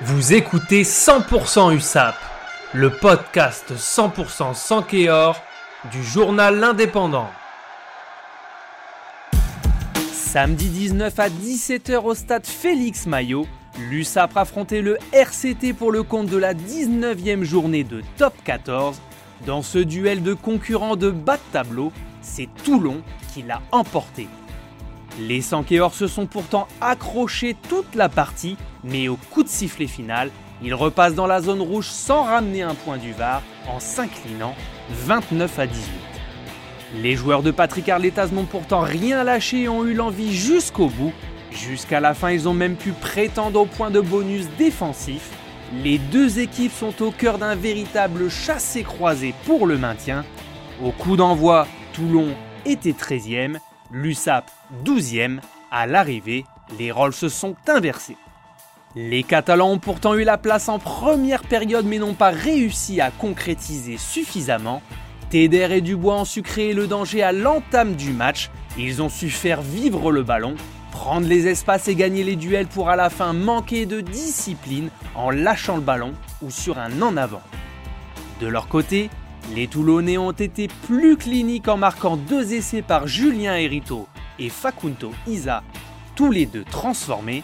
Vous écoutez 100% USAP, le podcast 100% sans Kéor du journal L'Indépendant. Samedi 19 à 17h au stade Félix Maillot, l'USAP affrontait le RCT pour le compte de la 19e journée de Top 14. Dans ce duel de concurrents de bas de tableau, c'est Toulon qui l'a emporté. Les Sankéors se sont pourtant accrochés toute la partie, mais au coup de sifflet final, ils repassent dans la zone rouge sans ramener un point du VAR en s'inclinant 29 à 18. Les joueurs de Patrick Arletas n'ont pourtant rien lâché et ont eu l'envie jusqu'au bout. Jusqu'à la fin, ils ont même pu prétendre au point de bonus défensif. Les deux équipes sont au cœur d'un véritable chassé-croisé pour le maintien. Au coup d'envoi, Toulon était 13e l'USAP 12e. À l'arrivée, les rôles se sont inversés. Les Catalans ont pourtant eu la place en première période mais n'ont pas réussi à concrétiser suffisamment. Téder et Dubois ont su créer le danger à l'entame du match. Ils ont su faire vivre le ballon, prendre les espaces et gagner les duels pour à la fin manquer de discipline en lâchant le ballon ou sur un en avant. De leur côté, les Toulonnais ont été plus cliniques en marquant deux essais par Julien Herito et Facunto Isa, tous les deux transformés.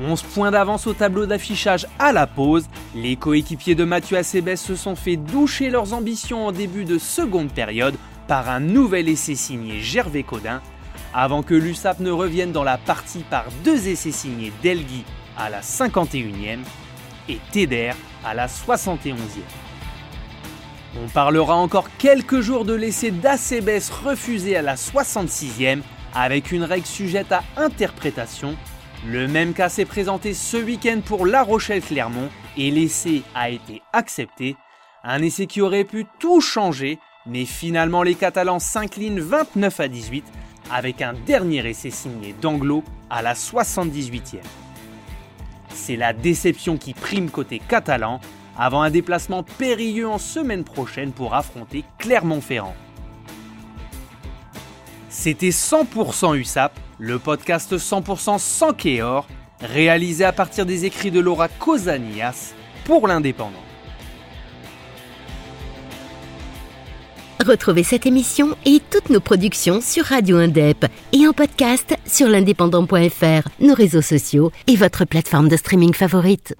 11 points d'avance au tableau d'affichage à la pause, les coéquipiers de Mathieu Acebes se sont fait doucher leurs ambitions en début de seconde période par un nouvel essai signé Gervais Codin, avant que l'USAP ne revienne dans la partie par deux essais signés Delgui à la 51e et Teder à la 71e. On parlera encore quelques jours de l'essai d'Acebes refusé à la 66e avec une règle sujette à interprétation. Le même cas s'est présenté ce week-end pour La Rochelle-Clermont et l'essai a été accepté. Un essai qui aurait pu tout changer, mais finalement les Catalans s'inclinent 29 à 18 avec un dernier essai signé d'Anglo à la 78e. C'est la déception qui prime côté catalan avant un déplacement périlleux en semaine prochaine pour affronter Clermont-Ferrand. C'était 100% USAP, le podcast 100% sans Kéor, réalisé à partir des écrits de Laura Cosanias pour l'Indépendant. Retrouvez cette émission et toutes nos productions sur Radio Indep et en podcast sur l'indépendant.fr, nos réseaux sociaux et votre plateforme de streaming favorite.